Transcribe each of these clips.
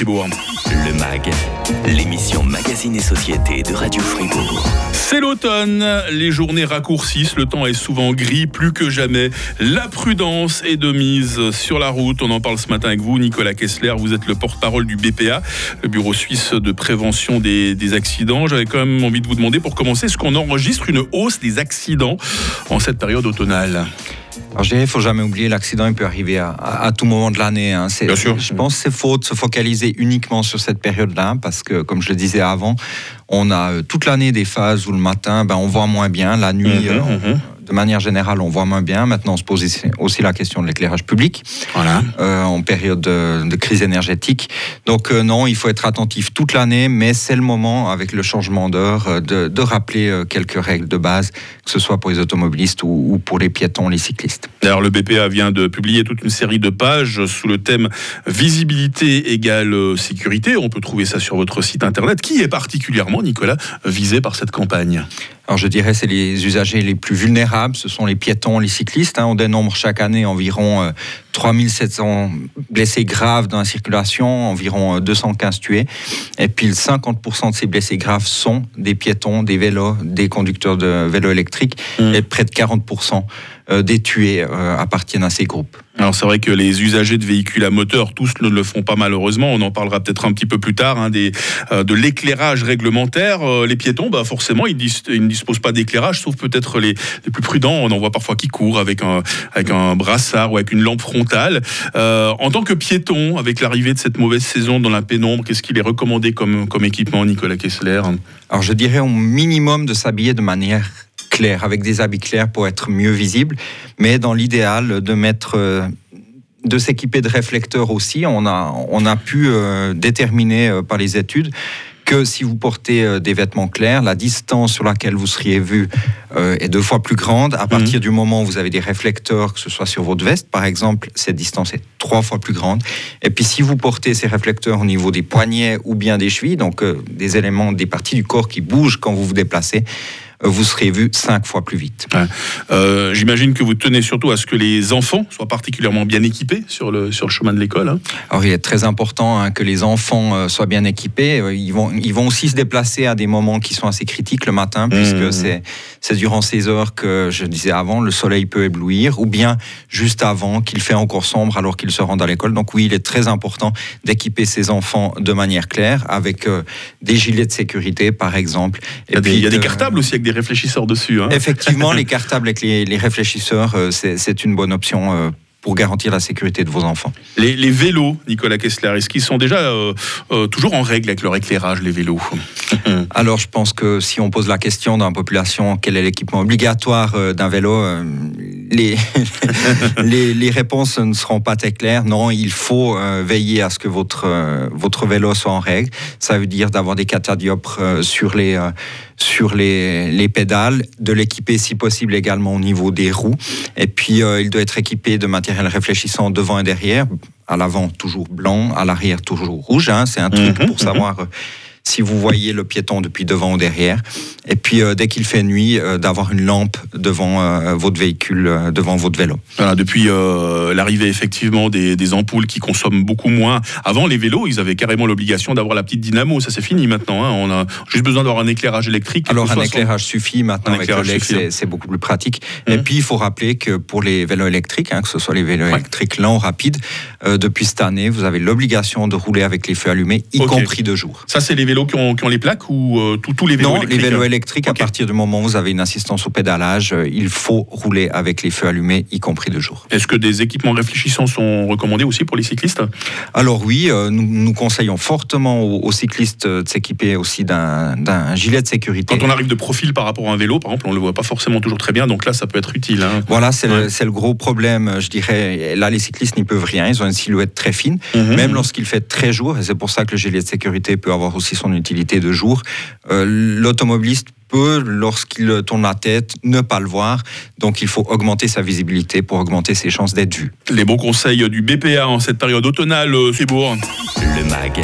Fribourg. Le MAG, l'émission Magazine et Société de Radio Fribourg. C'est l'automne, les journées raccourcissent, le temps est souvent gris, plus que jamais. La prudence est de mise sur la route. On en parle ce matin avec vous, Nicolas Kessler. Vous êtes le porte-parole du BPA, le Bureau suisse de prévention des, des accidents. J'avais quand même envie de vous demander, pour commencer, est-ce qu'on enregistre une hausse des accidents en cette période automnale? Alors je dirais, il faut jamais oublier, l'accident il peut arriver à, à, tout moment de l'année. Hein. Bien sûr. Je pense que c'est faux de se focaliser uniquement sur cette période-là, parce que, comme je le disais avant, on a euh, toute l'année des phases où le matin, ben, on voit moins bien, la nuit, Mhm, euh, on-. De manière générale, on voit moins bien. Maintenant, on se pose aussi la question de l'éclairage public Voilà. euh, en période de, de crise énergétique. Donc euh, non, il faut être attentif toute l'année, mais c'est le moment, avec le changement d'heure, euh, de, de rappeler quelques règles de base, que ce soit pour les automobilistes ou, ou pour les piétons, les cyclistes. D'ailleurs, le BPA vient de publier toute une série de pages sous le thème Visibilité égale sécurité. On peut trouver ça sur votre site internet. Qui est particulièrement, Nicolas, visé par cette campagne? Alors je dirais c'est les usagers les plus vulnérables, ce sont les piétons, les cyclistes. hein. On dénombre chaque année environ euh, 3700 blessés graves dans la circulation, environ euh, 215 tués. Et puis 50% de ces blessés graves sont des piétons, des vélos, des conducteurs de vélos électriques. Mm. Et près de 40% euh, des tués euh, appartiennent à ces groupes. Alors c'est vrai que les usagers de véhicules à moteur, tous ne le font pas malheureusement. On en parlera peut-être un petit peu plus tard hein, des, euh, de l'éclairage réglementaire. Euh, les piétons, bah, forcément, ils, dis- ils ne disposent pas d'éclairage, sauf peut-être les, les plus prudents. On en voit parfois qui courent avec un, avec un brassard ou avec une lampe frontale. Euh, en tant que piéton, avec l'arrivée de cette mauvaise saison dans la pénombre, qu'est-ce qu'il est recommandé comme, comme équipement, Nicolas Kessler? Alors je dirais au minimum de s'habiller de manière avec des habits clairs pour être mieux visible, mais dans l'idéal de mettre... de s'équiper de réflecteurs aussi. On a, on a pu euh, déterminer euh, par les études que si vous portez euh, des vêtements clairs, la distance sur laquelle vous seriez vu est deux fois plus grande. À partir du moment où vous avez des réflecteurs, que ce soit sur votre veste, par exemple, cette distance est trois fois plus grande. Et puis si vous portez ces réflecteurs au niveau des poignets ou bien des chevilles, donc des éléments, des parties du corps qui bougent quand vous vous déplacez, vous serez vu cinq fois plus vite. Euh, J'imagine que vous tenez surtout à ce que les enfants soient particulièrement bien équipés sur le, sur le chemin de l'école. hein. Alors il est très important hein, que les enfants euh, soient bien équipés. Euh, Ils vont, ils vont aussi se déplacer à des moments qui sont assez critiques le matin, puisque Mhm. c'est c'est durant ces heures que, je disais avant, le soleil peut éblouir, ou bien juste avant qu'il fait encore sombre alors qu'ils se rendent à l'école. Donc oui, il est très important d'équiper ces enfants de manière claire, avec euh, des gilets de sécurité, par exemple. Il y a, des, il y a des de- cartables aussi avec des réfléchisseurs dessus. hein. Effectivement, les cartables avec les, les réfléchisseurs, euh, c'est une bonne option euh, pour garantir la sécurité de vos enfants. Les, les vélos, Nicolas Kessler, est-ce qu'ils sont déjà euh, euh, toujours en règle avec leur éclairage, les vélos? Alors, je pense que si on pose la question dans la population, quel est l'équipement obligatoire d'un vélo, les, les, les réponses ne seront pas très claires. Non, il faut euh, veiller à ce que votre, euh, votre vélo soit en règle. Ça veut dire d'avoir des catadiopres euh, sur les, sur les, les pédales, de l'équiper si possible également au niveau des roues. Et puis, il doit être équipé de matériel réfléchissant devant et derrière. À l'avant, toujours blanc, à l'arrière, toujours rouge. hein. C'est un truc Mhm, pour savoir euh, si vous voyez le piéton depuis devant ou derrière. Et puis, euh, dès qu'il fait nuit, euh, d'avoir une lampe devant euh, votre véhicule, devant votre vélo. Voilà, Depuis l'arrivée effectivement des, des ampoules qui consomment beaucoup moins. Avant, les vélos, ils avaient carrément l'obligation d'avoir la petite dynamo. Ça, c'est fini maintenant. hein. On a juste besoin d'avoir un éclairage électrique. Alors, un son- éclairage suffit maintenant Un avec éclairage c'est beaucoup plus pratique. Et Mhm. puis, il faut rappeler que pour les vélos électriques, hein, que ce soit les vélos Ouais. électriques lents ou rapides, euh, depuis cette année, vous avez l'obligation de rouler avec les feux allumés, y compris de jour. Ça, c'est les vélos qui ont, qui ont les plaques ou euh, tous- les vélos Non, électriques les vélos hein électriques, à partir du moment où vous avez une assistance au pédalage, euh, il faut rouler avec les feux allumés, y compris de jour. Est-ce que des équipements réfléchissants sont recommandés aussi pour les cyclistes? Alors oui, euh, nous, nous conseillons fortement aux, aux cyclistes de s'équiper aussi d'un gilet de sécurité. Quand on arrive de profil par rapport à un vélo, par exemple, on le voit pas forcément toujours très bien. Donc là, ça peut être utile. hein. Voilà, c'est Ouais. le, gros problème, je dirais. Là, les cyclistes n'y peuvent rien. Ils ont une silhouette très fine, Mhm. même lorsqu'il fait très jour. Et c'est pour ça que le gilet de sécurité peut avoir aussi son utilité de jour. Euh, L'automobiliste peut, lorsqu'il tourne la tête, ne pas le voir. Donc, il faut augmenter sa visibilité pour augmenter ses chances d'être vu. Les bons conseils du BPA en cette période automnale, euh, c'est beau. Le MAG,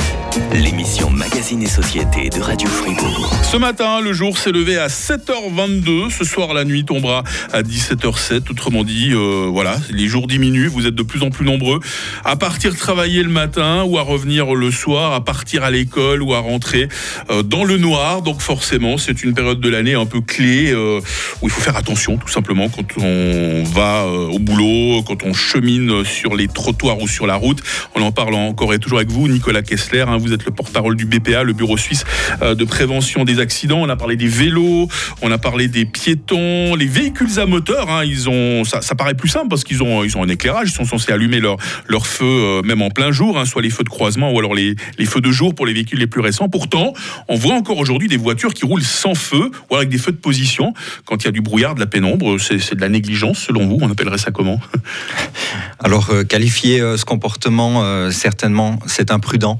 l'émission Magazine et Société de Radio Fribourg. Ce matin, le jour s'est levé à 7h22. Ce soir, la nuit tombera à 17h07. Autrement dit, euh, voilà, les jours diminuent. Vous êtes de plus en plus nombreux à partir travailler le matin ou à revenir le soir, à partir à l'école ou à rentrer euh, dans le noir. Donc forcément, c'est une période de l'année un peu clé euh, où il faut faire attention, tout simplement, quand on va au boulot, quand on chemine sur les trottoirs ou sur la route. On en parle encore et toujours avec vous, Nicolas Kessler. hein, êtes le porte-parole du BPA, le Bureau suisse euh, de prévention des accidents. On a parlé des vélos, on a parlé des piétons, les véhicules à moteur. hein, ils ont, ça, ça paraît plus simple parce qu'ils ont, ils ont un éclairage. Ils sont censés allumer leur, leur feu euh, même en plein jour, hein, soit les feux de croisement ou alors les, les feux de jour pour les véhicules les plus récents. Pourtant, on voit encore aujourd'hui des voitures qui roulent sans feu ou avec des feux de position quand il y a du brouillard, de la pénombre. C'est de la négligence selon vous. On appellerait ça comment? Alors, euh, qualifier euh, ce comportement, certainement, c'est imprudent.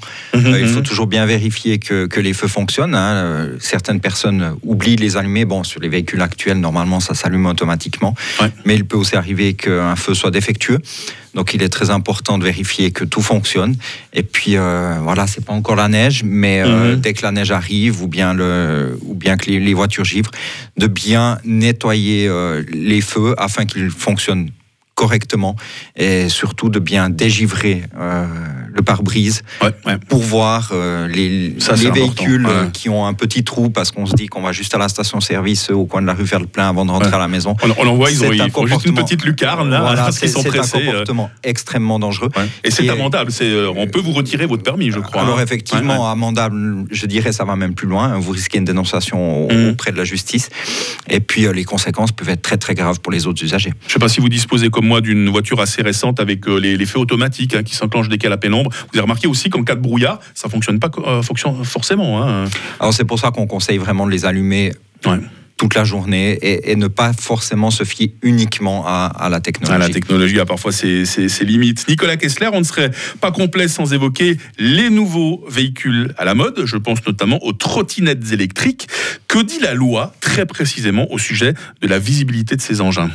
Euh, il faut toujours bien vérifier que, que les feux fonctionnent. hein. Certaines personnes oublient de les allumer. Bon, sur les véhicules actuels, normalement, ça s'allume automatiquement. Ouais. Mais il peut aussi arriver qu'un feu soit défectueux. Donc, il est très important de vérifier que tout fonctionne. Et puis, euh, voilà, c'est pas encore la neige, mais euh, Mhm. dès que la neige arrive, ou bien, le, ou bien que les, les voitures givrent, de bien nettoyer euh, les feux afin qu'ils fonctionnent correctement et surtout de bien dégivrer euh, le pare-brise Ouais, ouais. pour voir euh, les, Ça, véhicules ouais. qui ont un petit trou parce qu'on se dit qu'on va juste à la station-service euh, au coin de la rue faire le plein avant de rentrer à la maison. On, on en voit, ils, ont, un ils juste une petite lucarne là, Voilà, parce qu'ils sont c'est un pressés. euh, comportement extrêmement dangereux. Et c'est amendable. Euh, on peut vous retirer votre permis, je crois. Alors hein. effectivement, amendable, je dirais, ça va même plus loin. Vous risquez une dénonciation Mhm. auprès de la justice. Et puis euh, les conséquences peuvent être très très graves pour les autres usagers. Je ne sais pas si vous disposez comme moi d'une voiture assez récente avec les, les feux automatiques hein, qui s'enclenchent dès qu'il y a la Vous avez remarqué aussi qu'en cas de brouillard, ça fonctionne pas euh, fonctionne forcément. hein. Alors c'est pour ça qu'on conseille vraiment de les allumer Ouais. toute la journée et, et ne pas forcément se fier uniquement à, à la Ah, technologie. la technologie a parfois ses, ses- ses limites. Nicolas Kessler, on ne serait pas complet sans évoquer les nouveaux véhicules à la mode. Je pense notamment aux trottinettes électriques. Que dit la loi très précisément au sujet de la visibilité de ces engins?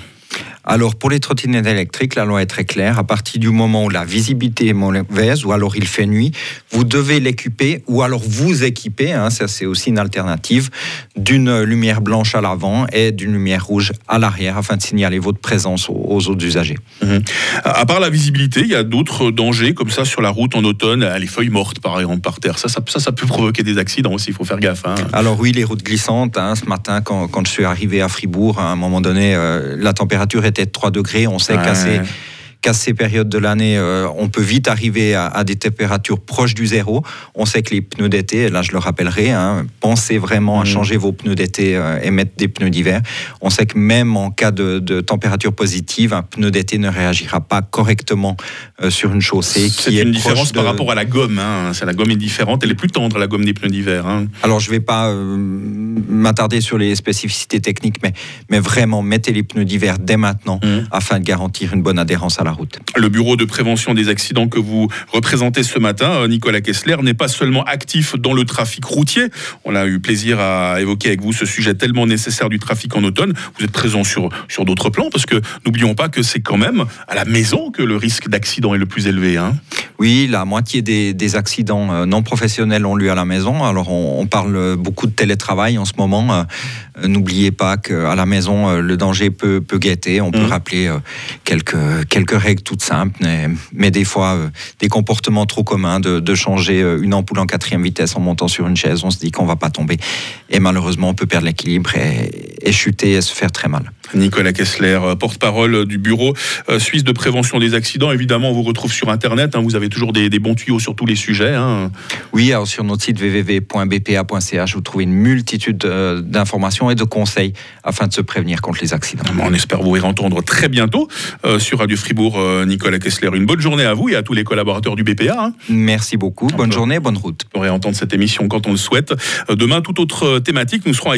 Alors, pour les trottinettes électriques, la loi est très claire. À partir du moment où la visibilité est mauvaise ou alors il fait nuit, vous devez l'équiper ou alors vous équiper, hein, ça c'est aussi une alternative, d'une lumière blanche à l'avant et d'une lumière rouge à l'arrière afin de signaler votre présence aux, autres usagers. À à part la visibilité, il y a d'autres dangers comme ça sur la route en automne. Ah, Les feuilles mortes, par exemple, par terre. Ça, ça, ça, ça peut provoquer des accidents aussi. Il faut faire gaffe. hein. Alors oui, les routes glissantes, hein, ce matin quand, quand je suis arrivé à Fribourg, à un moment donné, euh, la température était de 3 degrés. On sait Ouais. qu'à ces, qu'à ces périodes de l'année, euh, on peut vite arriver à, à des températures proches du zéro. On sait que les pneus d'été, là je le rappellerai, hein, pensez vraiment à Mhm. changer vos pneus d'été euh, et mettre des pneus d'hiver. On sait que même en cas de, de température positive, un pneu d'été ne réagira pas correctement euh, sur une chaussée C'est qui est une différence par rapport à la gomme. hein. C'est la gomme est différente. Elle est plus tendre la gomme des pneus d'hiver. hein. Alors, je ne vais pas m'attarder sur les spécificités techniques, mais, mais vraiment, mettez les pneus d'hiver dès maintenant Mhm. afin de garantir une bonne adhérence à la Le bureau de prévention des accidents que vous représentez ce matin, euh, Nicolas Kessler, n'est pas seulement actif dans le trafic routier. On a eu plaisir à évoquer avec vous ce sujet tellement nécessaire du trafic en automne. Vous êtes présent sur, sur d'autres plans parce que n'oublions pas que c'est quand même à la maison que le risque d'accident est le plus élevé. hein. Oui, la moitié des, des accidents euh, non professionnels ont lieu à la maison. Alors, on, on parle beaucoup de télétravail en ce moment. Euh, N'oubliez pas qu'à la maison, euh, le danger peut, peut guetter. On peut Mhm. rappeler quelques, quelques règles toutes simples, mais, mais des fois, des comportements trop communs de, de changer une ampoule en quatrième vitesse en montant sur une chaise. On se dit qu'on va pas tomber. Et malheureusement, on peut perdre l'équilibre et, et chuter et se faire très mal. Nicolas Kessler, euh, porte-parole du bureau euh, suisse de prévention des accidents. Évidemment, on vous retrouve sur Internet. hein. Vous avez toujours des, des bons tuyaux sur tous les sujets. hein. Oui, alors sur notre site www.bpa.ch, vous trouvez une multitude euh, d'informations et de conseils afin de se prévenir contre les accidents. On espère vous y entendre très bientôt euh, sur Radio Fribourg. euh, Nicolas Kessler, une bonne journée à vous et à tous les collaborateurs du BPA. hein. Merci beaucoup. Bonne journée, bonne route. Vous pourrez entendre cette émission quand on le souhaite. Euh, Demain, toute autre euh, thématique, nous serons avec